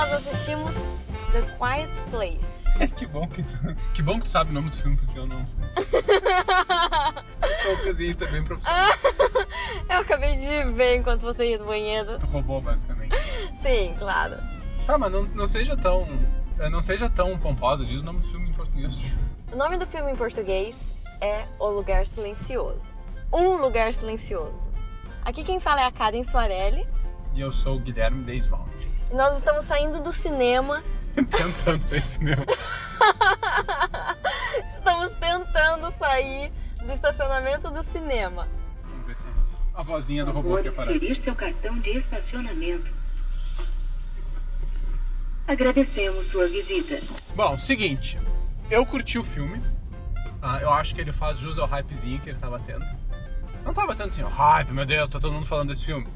nós assistimos The Quiet Place. que bom que tu, que bom que tu sabe o nome do filme, porque eu não sei. Sou ocasionista bem profissional. Eu acabei de ver enquanto você ia no banheiro. Tu roubou, basicamente. Sim, claro. Tá, mas não, não seja tão... Não seja tão pomposa, diz o nome do filme em português. O nome do filme em português é O Lugar Silencioso. Um Lugar Silencioso. Aqui quem fala é a Karen Soarelli. E eu sou o Guilherme Deiswald. E nós estamos saindo do cinema. Tentando sair do cinema. estamos tentando sair do estacionamento do cinema. Vamos ver se a vozinha do robô que aparece. Inserir seu cartão de estacionamento. Agradecemos sua visita. Bom, seguinte. Eu curti o filme. Ah, eu acho que ele faz jus ao hypezinho que ele tava tendo. Não tava tendo assim, ó, hype, meu Deus, tá todo mundo falando desse filme.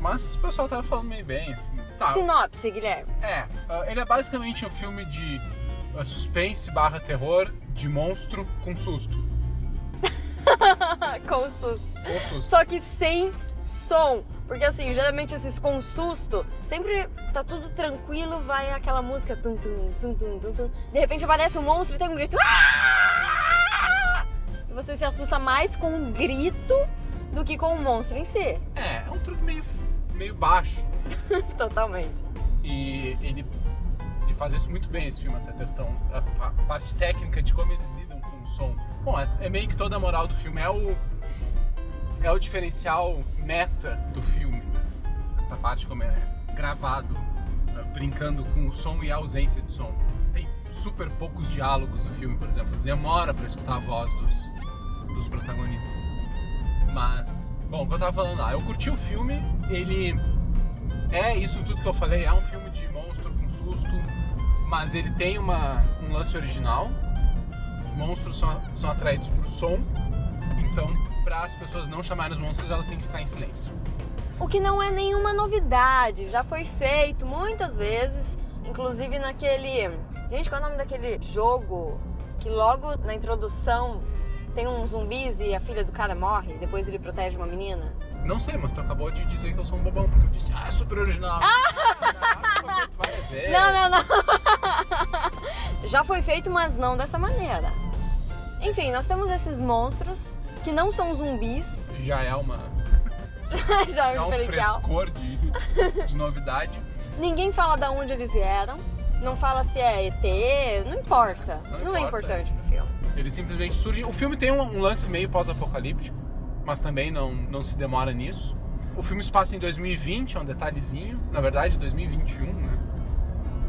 Mas o pessoal tava falando meio bem, assim. Tá. Sinopse, Guilherme. É, ah, ele é basicamente um filme de ah, suspense barra terror de monstro com susto. com susto. Com susto. Só que sem som. Porque assim, geralmente esses com susto, sempre tá tudo tranquilo, vai aquela música tum tum tum tum tum tum. De repente aparece um monstro e tem um grito. "Ah!" E você se assusta mais com um grito do que com o monstro em si. É, é um truque meio, meio baixo. Totalmente. E ele, ele faz isso muito bem, esse filme, essa questão, a, a parte técnica de como eles lidam com o som. Bom, é, é meio que toda a moral do filme, é o, é o diferencial meta do filme. Essa parte como é gravado, eh, brincando com o som e a ausência de som. Tem super poucos diálogos no filme, por exemplo. Demora pra escutar a voz dos, dos protagonistas. Mas, bom, o que eu tava falando lá, eu curti o filme, ele é isso tudo que eu falei, é um filme de monstro com susto, mas ele tem uma, um lance original. Os monstros são, são atraídos por som, então para as pessoas não chamarem os monstros, elas têm que ficar em silêncio. O que não é nenhuma novidade, já foi feito muitas vezes, inclusive naquele. Gente, qual é o nome daquele jogo que logo na introdução tem um zumbis e a filha do cara morre, depois ele protege uma menina? Não sei, mas tu acabou de dizer que eu sou um bobão, porque eu disse, ah, é super original. Ah! várias vezes. Não, não, não. Já foi feito, mas não dessa maneira. Enfim, nós temos esses monstros que não são zumbis. Já é uma. Já é é um frescor de, de novidade. Ninguém fala da onde eles vieram. Não fala se é ET, não importa. Não Não, é importa. importante pro filme. Ele simplesmente surge. O filme tem um, um lance meio pós-apocalíptico, mas também não, não se demora nisso. O filme se passa em 2020, é um detalhezinho. Na verdade, 2021, né?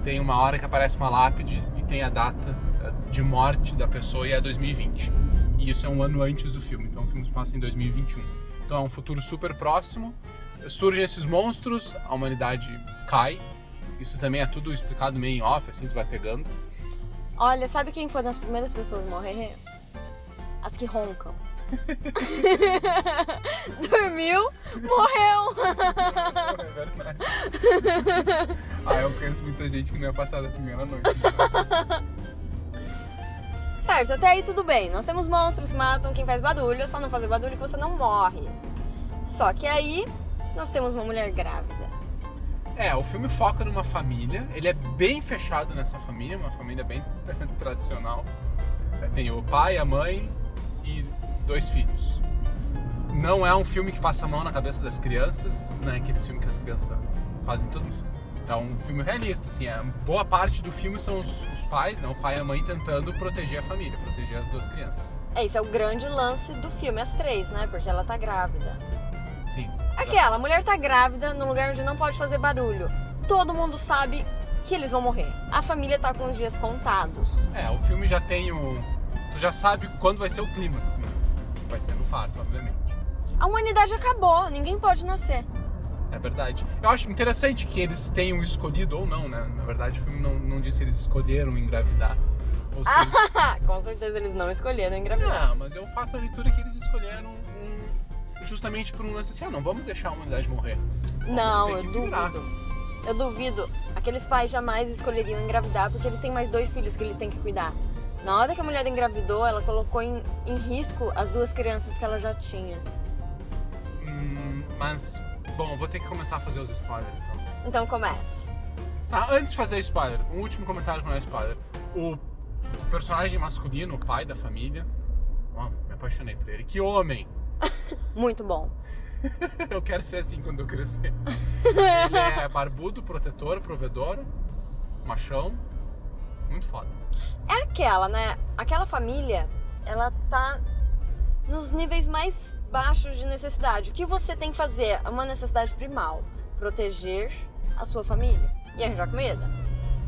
Tem uma hora que aparece uma lápide e tem a data de morte da pessoa e é 2020. E isso é um ano antes do filme, então o filme se passa em 2021. Então é um futuro super próximo. Surgem esses monstros, a humanidade cai. Isso também é tudo explicado meio em off, assim, tu vai pegando. Olha, sabe quem foram as primeiras pessoas a morrer? As que roncam. Dormiu, morreu. É verdade. ah, eu conheço muita gente que não ia passar da primeira noite. Certo, até aí tudo bem. Nós temos monstros que matam quem faz barulho, é só não fazer barulho que você não morre. Só que aí nós temos uma mulher grávida. É, o filme foca numa família, ele é bem fechado nessa família, uma família bem tradicional. É, Tem o pai, a mãe e dois filhos. Não é um filme que passa a mão na cabeça das crianças, não é aquele filme que as crianças fazem tudo. É um filme realista, assim, é, boa parte do filme são os, os pais, né, o pai e a mãe tentando proteger a família, proteger as duas crianças. Esse é o grande lance do filme, as três, né? Porque ela tá grávida. Sim. Aquela, a mulher tá grávida num lugar onde não pode fazer barulho. Todo mundo sabe que eles vão morrer. A família tá com os dias contados. É, o filme já tem o. Tu já sabe quando vai ser o clímax, né? Vai ser no parto, obviamente. A humanidade acabou, ninguém pode nascer. É verdade. Eu acho interessante que eles tenham escolhido ou não, né? Na verdade, o filme não, não disse se eles escolheram engravidar. Ou se eles... com certeza eles não escolheram engravidar. Não, mas eu faço a leitura que eles escolheram um- justamente por um lance assim, ah, não vamos deixar a humanidade morrer. Não, eu se virar. duvido. Eu duvido. Aqueles pais jamais escolheriam engravidar porque eles têm mais dois filhos que eles têm que cuidar. Na hora que a mulher engravidou, ela colocou em, em risco as duas crianças que ela já tinha. Hum, mas, bom, vou ter que começar a fazer os spoilers então. Então comece. Tá, antes de fazer spoiler, um último comentário que não é spoiler. O personagem masculino, o pai da família. Ó, me apaixonei por ele. Que homem! Muito bom. Eu quero ser assim quando eu crescer. Ele é barbudo, protetor, provedor, machão. Muito foda. É aquela, né? Aquela família, ela tá nos níveis mais baixos de necessidade. O que você tem que fazer é uma necessidade primal: proteger a sua família e arranjar comida.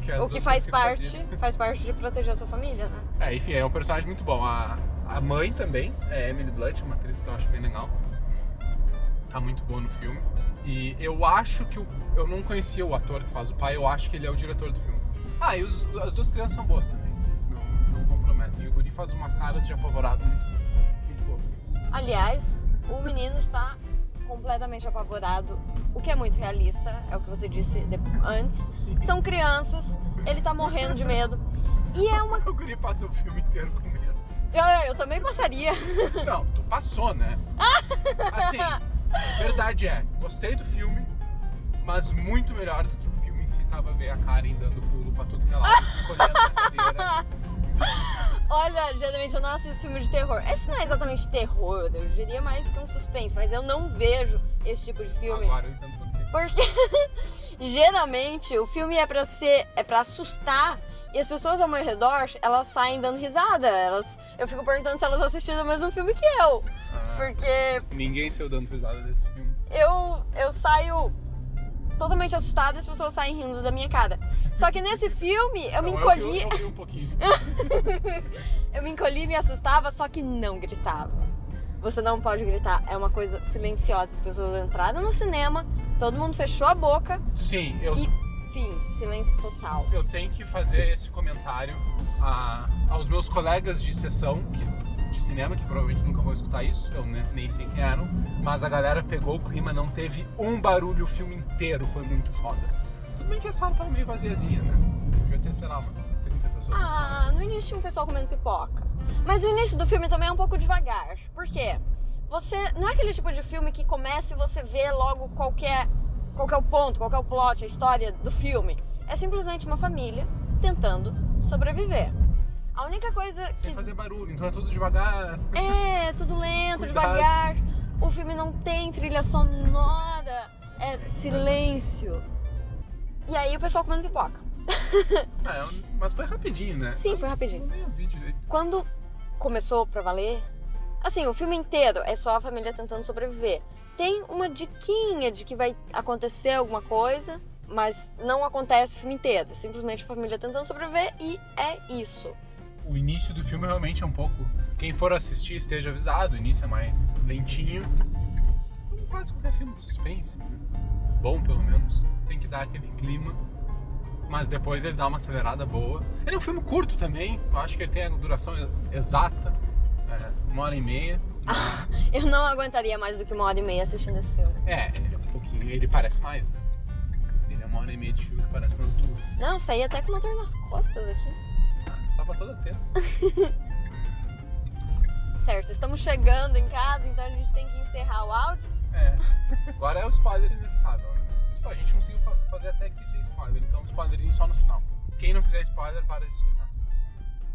É O que faz parte, fazia. faz parte de proteger a sua família, né? É, enfim, é um personagem muito bom. A, a mãe também, é Emily Blunt, uma atriz que eu acho bem legal. Tá muito boa no filme. E eu acho que o, eu não conhecia o ator que faz o pai, eu acho que ele é o diretor do filme. Ah, e os- as duas crianças são boas também. Não, não comprometem. E o Guri faz umas caras de apavorado muito, muito boas. Aliás, o menino está completamente apavorado, o que é muito realista, é o que você disse antes. São crianças, ele tá morrendo de medo. E é uma. O Guri passa o filme inteiro com medo. Eu, eu também passaria. Não, tu passou, né? Assim, verdade é, gostei do filme, mas muito melhor do que o filme em si tava ver a Karen dando pulo pra tudo que ela encolhendo na cadeira. Olha, geralmente eu não assisto filme de terror. Esse não é exatamente terror, eu diria mais que um suspense, mas eu não vejo esse tipo de filme. Agora eu entendo por quê. Porque geralmente o filme é pra ser, é para assustar e as pessoas ao meu redor, elas saem dando risada. Elas, eu fico perguntando se elas assistiram o mesmo filme que eu. Ah, Porque Ninguém saiu dando risada desse filme. eu eu saio totalmente assustada e as pessoas saem rindo da minha cara. Só que nesse filme eu me Não, encolhi, Eu, eu vi um pouquinho eu me encolhi e me assustava, só que não gritava. Você não pode gritar, é uma coisa silenciosa. As pessoas entraram no cinema, todo mundo fechou a boca Sim, eu, e fim, silêncio total. eu tenho que fazer esse comentário a- aos meus colegas de sessão que, de cinema, que provavelmente nunca vão escutar isso, eu ne- nem sei quem eram, mas a galera pegou o clima, não teve um barulho o filme inteiro, foi muito foda. Tudo bem que a sala tava meio vaziazinha, né? Devia ter, sei lá, umas 30 pessoas. Ah, no início tinha um pessoal comendo pipoca. Mas o início do filme também é um pouco devagar. Por quê? Você. Não é aquele tipo de filme que começa e você vê logo qualquer. qual é o ponto, qual é o plot, a história do filme. É simplesmente uma família tentando sobreviver. A única coisa Sem que. fazer barulho, então é tudo devagar. É, tudo lento, Cuidado. devagar. O filme não tem trilha sonora. É silêncio. E aí o pessoal comendo pipoca. É, mas foi rapidinho, né? Sim, foi rapidinho. Eu nem ouvi direito. quando começou pra valer, assim, o filme inteiro é só a família tentando sobreviver. Tem uma diquinha de que vai acontecer alguma coisa, mas não acontece o filme inteiro. Simplesmente a família tentando sobreviver e é isso. O início do filme realmente é um pouco. Quem for assistir esteja avisado, o início é mais lentinho. Como quase qualquer filme de suspense. né? Bom, pelo menos. Tem que dar aquele clima. Mas depois ele dá uma acelerada boa. Ele é um filme curto também. Eu acho que ele tem a duração exata. É, uma hora e meia. Eu não aguentaria mais do que uma hora e meia assistindo esse filme. É, ele é um pouquinho. Ele parece mais, né? Ele é uma hora e meia de filme que parece umas duas. Não, saí até com uma dor nas costas aqui. Estava toda tensa. Certo, estamos chegando em casa, então a gente tem que encerrar o áudio. É. Agora é o spoiler inevitável, né? Pô, a gente conseguiu fa- fazer até aqui sem spoiler, então um spoilerzinho só no final. Quem não quiser spoiler, para de escutar.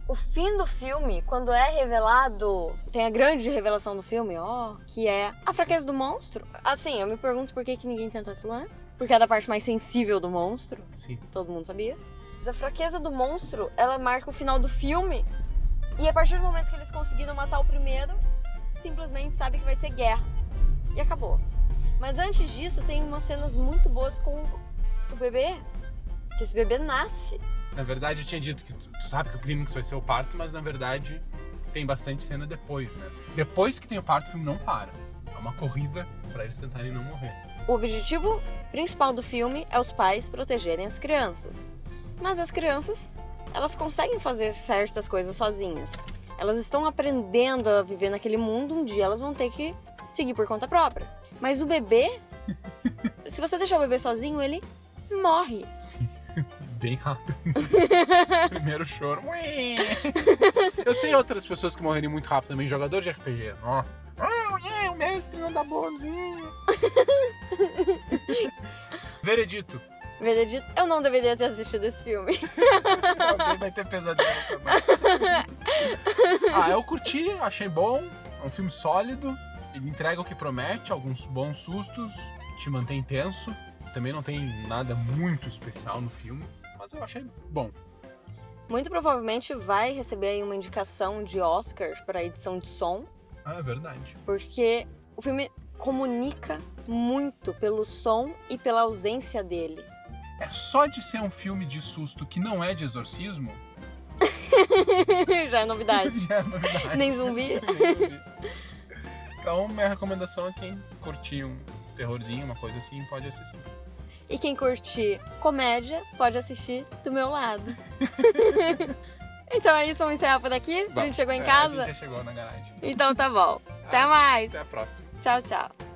O fim do filme, quando é revelado, tem a grande revelação do filme, ó, que é a fraqueza do monstro. Assim, eu me pergunto por que, que ninguém tentou aquilo antes. Porque é da parte mais sensível do monstro, Sim. todo mundo sabia. A fraqueza do monstro, ela marca o final do filme. E a partir do momento que eles conseguiram matar o primeiro, simplesmente sabe que vai ser guerra. E acabou. Mas antes disso, tem umas cenas muito boas com o bebê. Que esse bebê nasce. Na verdade, eu tinha dito que tu, tu sabe que o clímax vai ser o parto, mas na verdade tem bastante cena depois, né? Depois que tem o parto, o filme não para. É uma corrida pra eles tentarem não morrer. O objetivo principal do filme é os pais protegerem as crianças. Mas as crianças, elas conseguem fazer certas coisas sozinhas. Elas estão aprendendo a viver naquele mundo, um dia elas vão ter que seguir por conta própria. Mas o bebê, se você deixar o bebê sozinho, ele morre. Sim. Bem rápido. Primeiro choro. Eu sei outras pessoas que morreriam muito rápido também, jogador de RPG. Nossa. Ah, o mestre não dá hum. Veredito. Veredito, eu não deveria ter assistido esse filme. Alguém vai ter pesadelo nessa ah, eu curti, achei bom. É um filme sólido. Ele entrega o que promete, alguns bons sustos, te mantém tenso. Também não tem nada muito especial no filme, mas eu achei bom. Muito provavelmente vai receber aí uma indicação de Oscar para edição de som, Ah, é verdade. porque o filme comunica muito pelo som e pela ausência dele. É só de ser um filme de susto que não é de exorcismo, Já é novidade. já é novidade. Nem zumbi. Nem zumbi. Então, minha recomendação é quem curtir um terrorzinho, uma coisa assim, pode assistir. E quem curtir comédia, pode assistir do meu lado. então é isso, vamos encerrar por aqui? a Bom, gente chegou em é, casa? A gente já chegou na garagem. Então tá bom. Até mais. Até a próxima. Tchau, tchau.